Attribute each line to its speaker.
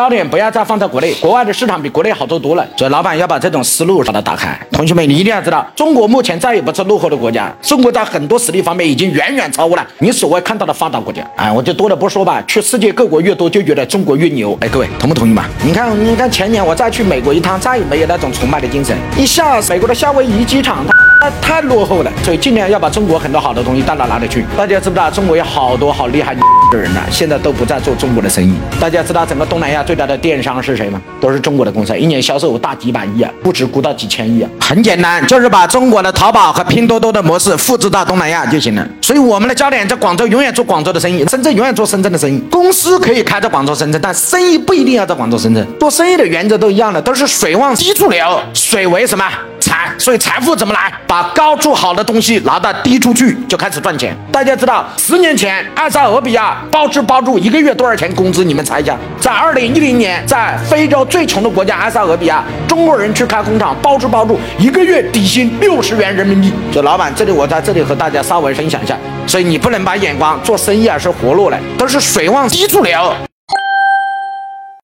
Speaker 1: 焦点不要再放在国内，国外的市场比国内好做多了。所以老板要把这种思路把它打开。同学们，你一定要知道，中国目前再也不是落后的国家，中国在很多实力方面已经远远超过了你所谓看到的发达国家。哎，我就多的不说吧，去世界各国越多，就觉得中国越牛。哎，各位同不同意嘛？你看，你看前年我再去美国一趟，再也没有那种崇拜的精神。一下美国的夏威夷机场，它太落后了，所以尽量要把中国很多好的东西带到哪里去。大家知不知道，中国有好多好厉害的人呢？现在都不再做中国的生意。大家知道整个东南亚最大的电商是谁吗？都是中国的公司，一年销售额大几百亿啊，不止估到几千亿啊。很简单，就是把中国的淘宝和拼多多的模式复制到东南亚就行了。所以我们的焦点在广州，永远做广州的生意；深圳永远做深圳的生意。公司可以开在广州、深圳，但生意不一定要在广州、深圳。做生意的原则都一样的，都是水往低处流，水为什么？财，所以财富怎么来？把高处好的东西拿到低处去，就开始赚钱。大家知道，十年前埃塞俄比亚包吃包住一个月多少钱工资？你们猜一下。在二零一零年，在非洲最穷的国家埃塞俄比亚，中国人去开工厂，包吃包住，一个月底薪六十元人民币。这老板，这里我在这里和大家稍微分享一下。所以你不能把眼光做生意啊是活络了，都是水往低处流。